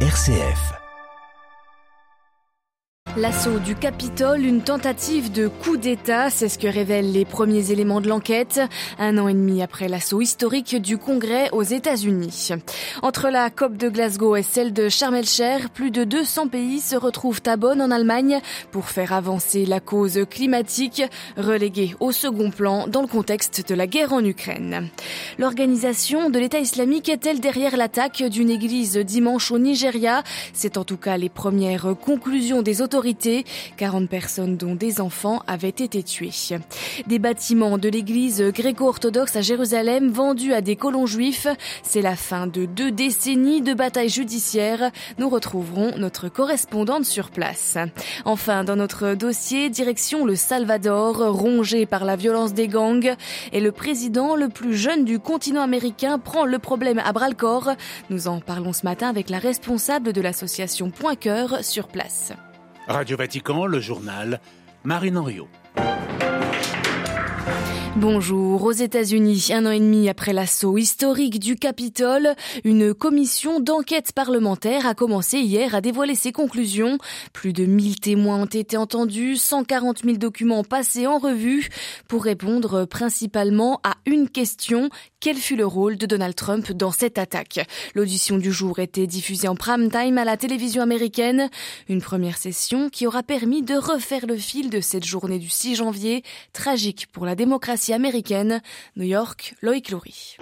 RCF. L'assaut du Capitole, une tentative de coup d'État, c'est ce que révèlent les premiers éléments de l'enquête, un an et demi après l'assaut historique du Congrès aux États-Unis. Entre la COP de Glasgow et celle de Sharm el-Sheikh, plus de 200 pays se retrouvent à Bonn en Allemagne pour faire avancer la cause climatique, reléguée au second plan dans le contexte de la guerre en Ukraine. L'organisation de l'État islamique est-elle derrière l'attaque d'une église dimanche au Nigeria? C'est en tout cas les premières conclusions des autorités 40 personnes, dont des enfants, avaient été tuées. Des bâtiments de l'église gréco-orthodoxe à Jérusalem vendus à des colons juifs. C'est la fin de deux décennies de bataille judiciaire. Nous retrouverons notre correspondante sur place. Enfin, dans notre dossier, direction le Salvador, rongé par la violence des gangs. Et le président le plus jeune du continent américain prend le problème à bras le corps. Nous en parlons ce matin avec la responsable de l'association Point Cœur sur place. Radio Vatican, le journal, Marine Henriot. Bonjour. Aux États-Unis, un an et demi après l'assaut historique du Capitole, une commission d'enquête parlementaire a commencé hier à dévoiler ses conclusions. Plus de 1000 témoins ont été entendus, 140 000 documents passés en revue pour répondre principalement à une question. Quel fut le rôle de Donald Trump dans cette attaque? L'audition du jour était diffusée en prime time à la télévision américaine. Une première session qui aura permis de refaire le fil de cette journée du 6 janvier, tragique pour la démocratie américaine. New York, Loïc Loury.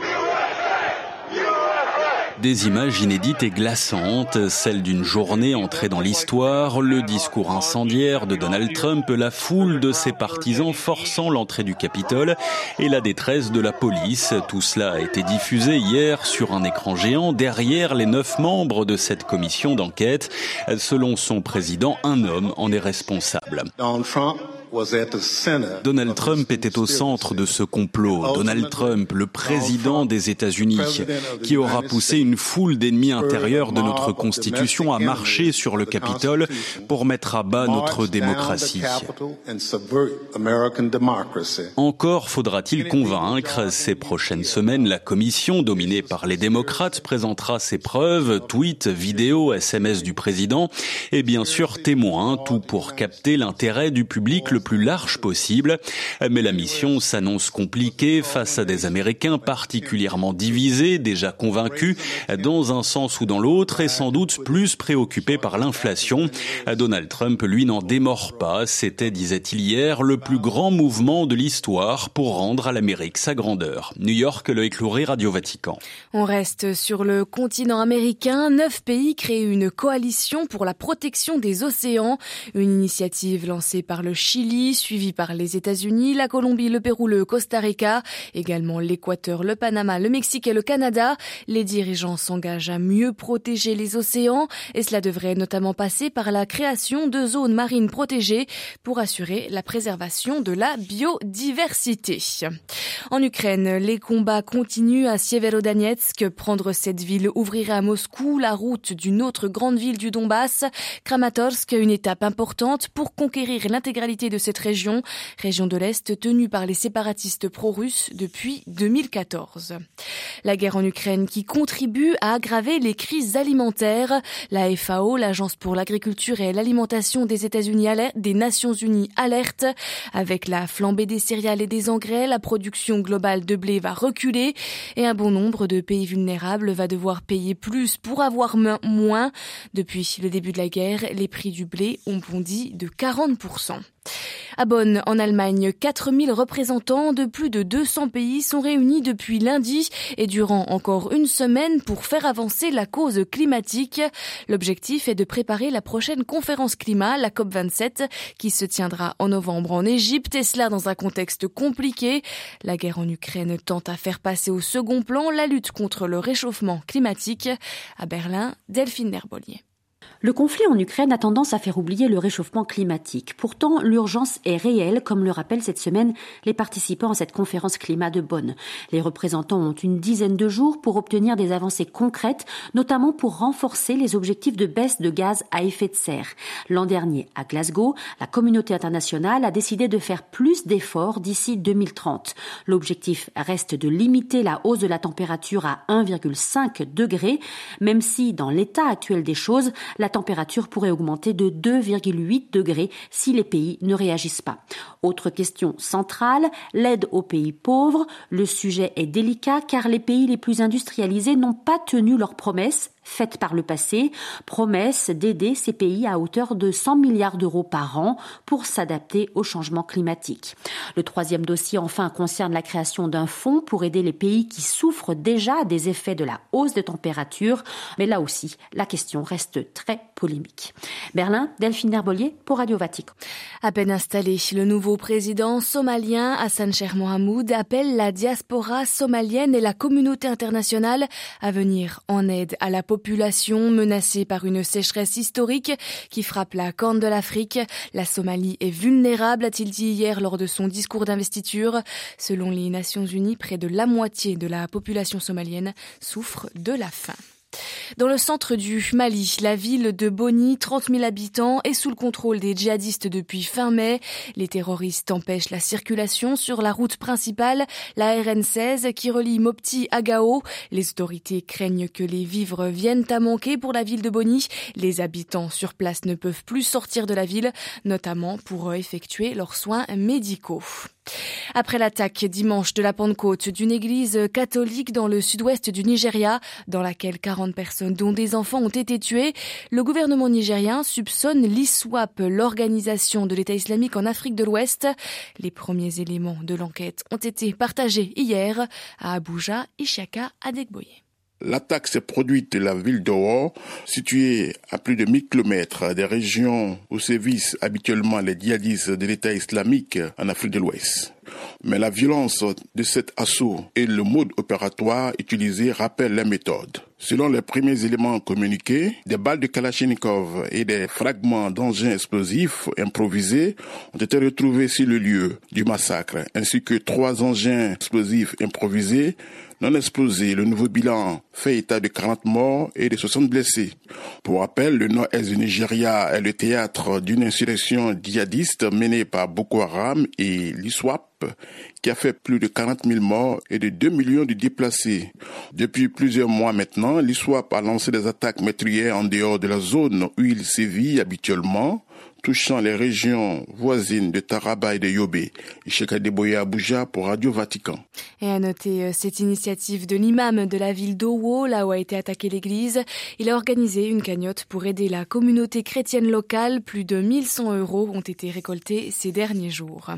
Des images inédites et glaçantes, celles d'une journée entrée dans l'histoire, le discours incendiaire de Donald Trump, la foule de ses partisans forçant l'entrée du Capitole et la détresse de la police. Tout cela a été diffusé hier sur un écran géant derrière les neuf membres de cette commission d'enquête. Selon son président, un homme en est responsable. Donald Trump était au centre de ce complot. Donald Trump, le président des États-Unis, qui aura poussé une foule d'ennemis intérieurs de notre Constitution à marcher sur le Capitole pour mettre à bas notre démocratie. Encore faudra-t-il convaincre. Ces prochaines semaines, la commission, dominée par les démocrates, présentera ses preuves, tweets, vidéos, SMS du président et bien sûr témoins, tout pour capter l'intérêt du public plus large possible. Mais la mission s'annonce compliquée face à des Américains particulièrement divisés, déjà convaincus dans un sens ou dans l'autre et sans doute plus préoccupés par l'inflation. Donald Trump, lui, n'en démord pas. C'était, disait-il hier, le plus grand mouvement de l'histoire pour rendre à l'Amérique sa grandeur. New York, le éclouré Radio Vatican. On reste sur le continent américain. Neuf pays créent une coalition pour la protection des océans. Une initiative lancée par le Chili suivi par les États-Unis, la Colombie, le Pérou, le Costa Rica, également l'Équateur, le Panama, le Mexique et le Canada. Les dirigeants s'engagent à mieux protéger les océans et cela devrait notamment passer par la création de zones marines protégées pour assurer la préservation de la biodiversité. En Ukraine, les combats continuent à Sieverodonetsk. Prendre cette ville ouvrirait à Moscou la route d'une autre grande ville du Donbass, Kramatorsk, une étape importante pour conquérir l'intégralité de cette région, région de l'Est tenue par les séparatistes pro-russes depuis 2014. La guerre en Ukraine qui contribue à aggraver les crises alimentaires. La FAO, l'Agence pour l'agriculture et l'alimentation des États-Unis, des Nations Unies alerte. Avec la flambée des céréales et des engrais, la production globale de blé va reculer et un bon nombre de pays vulnérables va devoir payer plus pour avoir moins. Depuis le début de la guerre, les prix du blé ont bondi de 40%. À Bonn, en Allemagne, 4000 représentants de plus de 200 pays sont réunis depuis lundi et durant encore une semaine pour faire avancer la cause climatique. L'objectif est de préparer la prochaine conférence climat, la COP27, qui se tiendra en novembre en Égypte et cela dans un contexte compliqué. La guerre en Ukraine tente à faire passer au second plan la lutte contre le réchauffement climatique. À Berlin, Delphine Nerbolier. Le conflit en Ukraine a tendance à faire oublier le réchauffement climatique. Pourtant, l'urgence est réelle, comme le rappellent cette semaine les participants à cette conférence climat de Bonn. Les représentants ont une dizaine de jours pour obtenir des avancées concrètes, notamment pour renforcer les objectifs de baisse de gaz à effet de serre. L'an dernier, à Glasgow, la communauté internationale a décidé de faire plus d'efforts d'ici 2030. L'objectif reste de limiter la hausse de la température à 1,5 degré, même si, dans l'état actuel des choses, température pourrait augmenter de 2,8 degrés si les pays ne réagissent pas. Autre question centrale, l'aide aux pays pauvres. Le sujet est délicat car les pays les plus industrialisés n'ont pas tenu leurs promesses faite par le passé, promesse d'aider ces pays à hauteur de 100 milliards d'euros par an pour s'adapter au changement climatique. Le troisième dossier enfin concerne la création d'un fonds pour aider les pays qui souffrent déjà des effets de la hausse de température, mais là aussi, la question reste très polémique. Berlin, Delphine Herbolier pour Radio Vatican. À peine installé, le nouveau président somalien Hassan Sheikh Mohamoud appelle la diaspora somalienne et la communauté internationale à venir en aide à la population population menacée par une sécheresse historique qui frappe la corne de l'Afrique. La Somalie est vulnérable, a-t-il dit hier lors de son discours d'investiture. Selon les Nations Unies, près de la moitié de la population somalienne souffre de la faim. Dans le centre du Mali, la ville de Boni, 30 000 habitants, est sous le contrôle des djihadistes depuis fin mai. Les terroristes empêchent la circulation sur la route principale, la RN16, qui relie Mopti à Gao. Les autorités craignent que les vivres viennent à manquer pour la ville de Boni. Les habitants sur place ne peuvent plus sortir de la ville, notamment pour effectuer leurs soins médicaux. Après l'attaque dimanche de la Pentecôte d'une église catholique dans le sud-ouest du Nigeria, dans laquelle 40 personnes, dont des enfants, ont été tuées, le gouvernement nigérien soupçonne l'ISWAP, l'organisation de l'État islamique en Afrique de l'Ouest. Les premiers éléments de l'enquête ont été partagés hier à Abuja, Ishaka, Adegboye. L'attaque s'est produite de la ville d'Owo, située à plus de 1000 km des régions où sévissent habituellement les djihadistes de l'État islamique en Afrique de l'Ouest. Mais la violence de cet assaut et le mode opératoire utilisé rappellent la méthode. Selon les premiers éléments communiqués, des balles de Kalachnikov et des fragments d'engins explosifs improvisés ont été retrouvés sur le lieu du massacre, ainsi que trois engins explosifs improvisés non explosés. Le nouveau bilan fait état de 40 morts et de 60 blessés. Pour rappel, le nord-est du Nigeria est le théâtre d'une insurrection djihadiste menée par Boko Haram et l'ISWAP qui a fait plus de 40 000 morts et de 2 millions de déplacés. Depuis plusieurs mois maintenant, l'ISWAP a lancé des attaques meurtrières en dehors de la zone où il sévit habituellement touchant les régions voisines de Taraba et de Yobe. Deboya Abuja pour Radio Vatican. Et à noter euh, cette initiative de l'imam de la ville d'Owo, là où a été attaquée l'église. Il a organisé une cagnotte pour aider la communauté chrétienne locale. Plus de 1100 euros ont été récoltés ces derniers jours.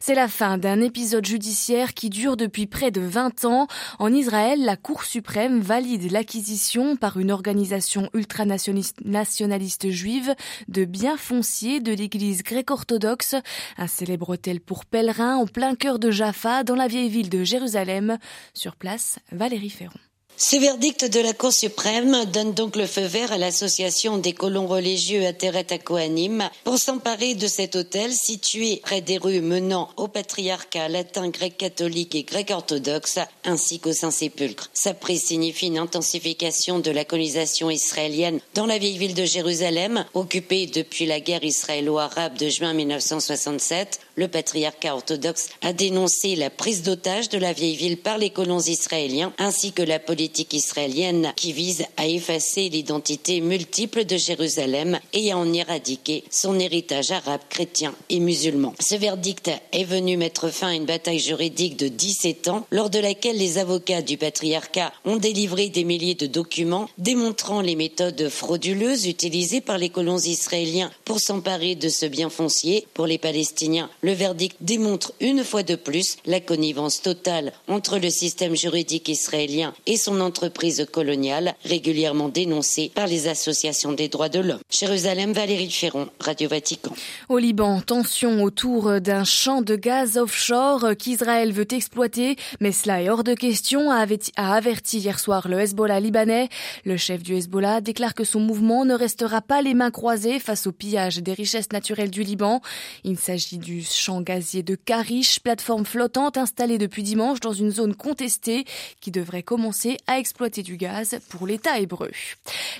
C'est la fin d'un épisode judiciaire qui dure depuis près de 20 ans. En Israël, la Cour suprême valide l'acquisition par une organisation ultranationaliste juive de biens fonciers de l'église grecque-orthodoxe, un célèbre hôtel pour pèlerins en plein cœur de Jaffa, dans la vieille ville de Jérusalem. Sur place, Valérie Ferron. Ce verdict de la Cour suprême donne donc le feu vert à l'association des colons religieux Ateret Kohanim pour s'emparer de cet hôtel situé près des rues menant au patriarcat latin, grec catholique et grec orthodoxe ainsi qu'au Saint-Sépulcre. Ça prise signifie une intensification de la colonisation israélienne dans la vieille ville de Jérusalem, occupée depuis la guerre israélo-arabe de juin 1967 le patriarcat orthodoxe a dénoncé la prise d'otage de la vieille ville par les colons israéliens ainsi que la politique israélienne qui vise à effacer l'identité multiple de Jérusalem et à en éradiquer son héritage arabe, chrétien et musulman. Ce verdict est venu mettre fin à une bataille juridique de 17 ans lors de laquelle les avocats du patriarcat ont délivré des milliers de documents démontrant les méthodes frauduleuses utilisées par les colons israéliens pour s'emparer de ce bien foncier pour les Palestiniens. Le verdict démontre une fois de plus la connivence totale entre le système juridique israélien et son entreprise coloniale, régulièrement dénoncée par les associations des droits de l'homme. Jérusalem, Valérie Ferron, Radio Vatican. Au Liban, tension autour d'un champ de gaz offshore qu'Israël veut exploiter, mais cela est hors de question, a averti hier soir le Hezbollah libanais. Le chef du Hezbollah déclare que son mouvement ne restera pas les mains croisées face au pillage des richesses naturelles du Liban. Il s'agit du champ gazier de Karish, plateforme flottante installée depuis dimanche dans une zone contestée qui devrait commencer à exploiter du gaz pour l'État hébreu.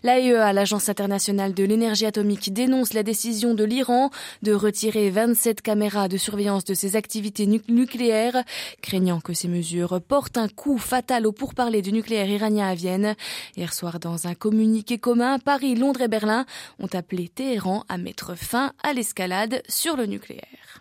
L'AEA, l'Agence internationale de l'énergie atomique, dénonce la décision de l'Iran de retirer 27 caméras de surveillance de ses activités nucléaires, craignant que ces mesures portent un coup fatal au pourparlers du nucléaire iranien à Vienne. Hier soir, dans un communiqué commun, Paris, Londres et Berlin ont appelé Téhéran à mettre fin à l'escalade sur le nucléaire.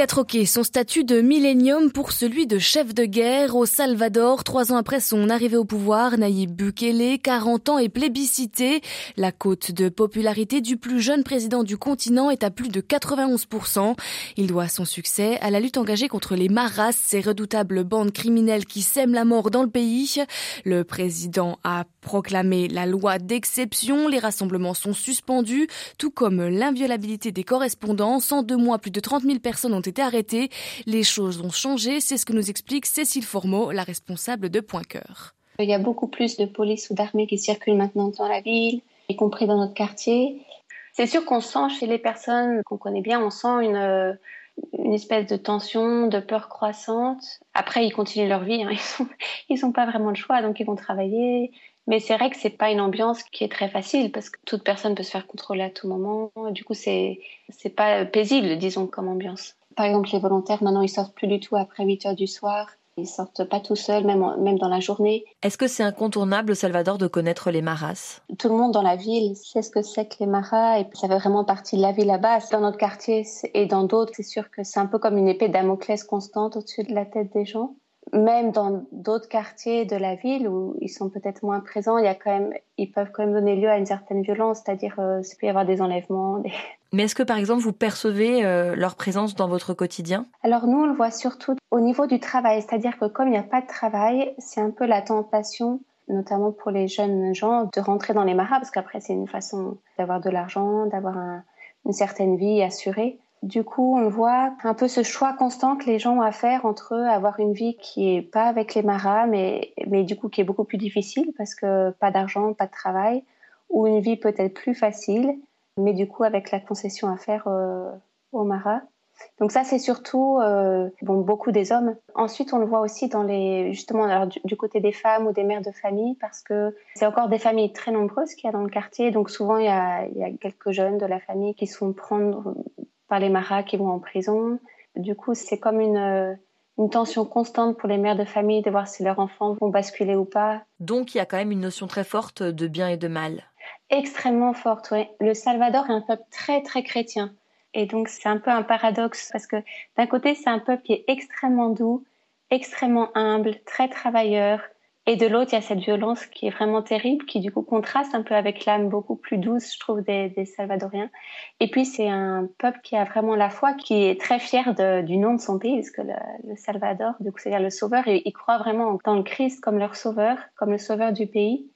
Il a troqué son statut de millénium pour celui de chef de guerre au Salvador. Trois ans après son arrivée au pouvoir, Nayib Bukele, 40 ans, est plébiscité. La cote de popularité du plus jeune président du continent est à plus de 91%. Il doit son succès à la lutte engagée contre les maras, ces redoutables bandes criminelles qui sèment la mort dans le pays. Le président a proclamé la loi d'exception. Les rassemblements sont suspendus, tout comme l'inviolabilité des correspondants. En deux mois, plus de 30 000 personnes ont ont été. Les choses ont changé, c'est ce que nous explique Cécile Formeau, la responsable de Point Cœur. Il y a beaucoup plus de police ou d'armée qui circulent maintenant dans la ville, y compris dans notre quartier. C'est sûr qu'on sent chez les personnes qu'on connaît bien, on sent une, une espèce de tension, de peur croissante. Après, ils continuent leur vie, hein. ils n'ont pas vraiment le choix, donc ils vont travailler. Mais c'est vrai que c'est pas une ambiance qui est très facile parce que toute personne peut se faire contrôler à tout moment. Du coup, c'est c'est pas paisible, disons, comme ambiance. Par exemple, les volontaires, maintenant, ils sortent plus du tout après 8 heures du soir. Ils sortent pas tout seuls, même, même dans la journée. Est-ce que c'est incontournable au Salvador de connaître les maras? Tout le monde dans la ville sait ce que c'est que les maras et ça fait vraiment partie de la vie là-bas. Dans notre quartier et dans d'autres, c'est sûr que c'est un peu comme une épée Damoclès constante au-dessus de la tête des gens. Même dans d'autres quartiers de la ville où ils sont peut-être moins présents, il y a quand même, ils peuvent quand même donner lieu à une certaine violence, c'est-à-dire euh, il peut y avoir des enlèvements, des, mais est-ce que par exemple vous percevez euh, leur présence dans votre quotidien? Alors nous on le voit surtout au niveau du travail, c'est-à-dire que comme il n'y a pas de travail, c'est un peu la tentation notamment pour les jeunes gens de rentrer dans les maras parce qu'après c'est une façon d'avoir de l'argent, d'avoir une certaine vie assurée. Du coup, on voit un peu ce choix constant que les gens ont à faire entre avoir une vie qui est pas avec les maras, mais, mais du coup qui est beaucoup plus difficile parce que pas d'argent, pas de travail, ou une vie peut-être plus facile mais du coup avec la concession à faire euh, au Mara. Donc ça, c'est surtout euh, bon, beaucoup des hommes. Ensuite, on le voit aussi dans les justement alors, du, côté des femmes ou des mères de famille, parce que c'est encore des familles très nombreuses qu'il y a dans le quartier. Donc souvent, il y a, il y a quelques jeunes de la famille qui sont prendre par les maras, qui vont en prison. Du coup, c'est comme une une tension constante pour les mères de famille de voir si leurs enfants vont basculer ou pas. Donc il y a quand même une notion très forte de bien et de mal extrêmement forte, oui. Le Salvador est un peuple très, très chrétien. Et donc, c'est un peu un paradoxe parce que d'un côté, c'est un peuple qui est extrêmement doux, extrêmement humble, très travailleur. Et de l'autre, il y a cette violence qui est vraiment terrible, qui du coup contraste un peu avec l'âme beaucoup plus douce, je trouve, des, Salvadoriens. Et puis, c'est un peuple qui a vraiment la foi, qui est très fier du nom de son pays, parce que le, Salvador, c'est-à-dire le sauveur, et ils croient vraiment dans le Christ comme leur sauveur, comme le sauveur du pays.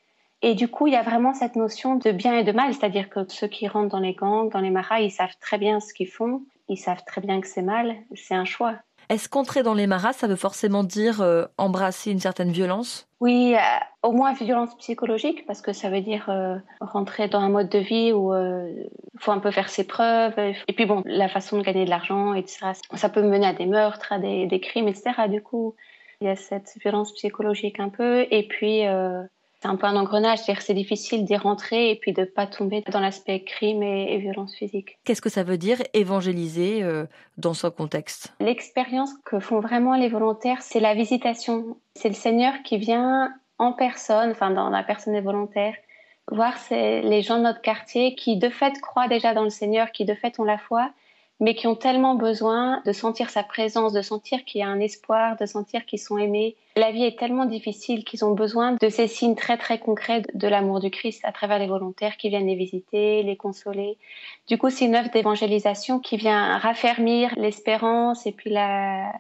Et du coup, il y a vraiment cette notion de bien et de mal, c'est-à-dire que ceux qui rentrent dans les gangs, dans les maras, ils savent très bien ce qu'ils font, ils savent très bien que c'est mal, c'est un choix. Est-ce qu'entrer dans les maras, ça veut forcément dire euh, embrasser une certaine violence? Oui, euh, au moins violence psychologique, parce que ça veut dire euh, rentrer dans un mode de vie où il faut un peu faire ses preuves. Et puis bon, la façon de gagner de l'argent, etc. Ça peut mener à des meurtres, à des, des crimes, etc. Du coup, il y a cette violence psychologique un peu. Et puis, c'est un peu un engrenage, c'est-à-dire c'est difficile d'y rentrer et puis de pas tomber dans l'aspect crime et, violence physique. Qu'est-ce que ça veut dire évangéliser euh, dans ce contexte? L'expérience que font vraiment les volontaires, c'est la visitation. C'est le Seigneur qui vient en personne, enfin dans la personne des volontaires, voir les gens de notre quartier qui de fait croient déjà dans le Seigneur, qui de fait ont la foi, mais qui ont tellement besoin de sentir sa présence, de sentir qu'il y a un espoir, de sentir qu'ils sont aimés. La vie est tellement difficile qu'ils ont besoin de ces signes très très concrets de l'amour du Christ à travers les volontaires qui viennent les visiter, les consoler. Du coup, c'est une œuvre d'évangélisation qui vient raffermir l'espérance et puis la,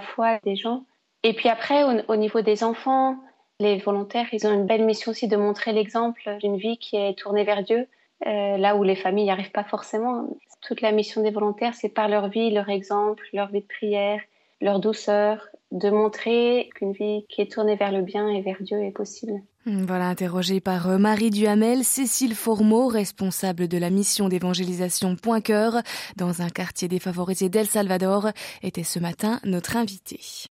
foi des gens. Et puis après, au, niveau des enfants, les volontaires, ils ont une belle mission aussi de montrer l'exemple d'une vie qui est tournée vers Dieu, euh, là où les familles n'y arrivent pas forcément. Toute la mission des volontaires, c'est par leur vie, leur exemple, leur vie de prière, leur douceur, de montrer qu'une vie qui est tournée vers le bien et vers Dieu est possible. Voilà, interrogée par euh, Marie Duhamel, Cécile Formeau, responsable de la mission d'évangélisation Point Cœur dans un quartier défavorisé d'El Salvador, était ce matin notre invitée.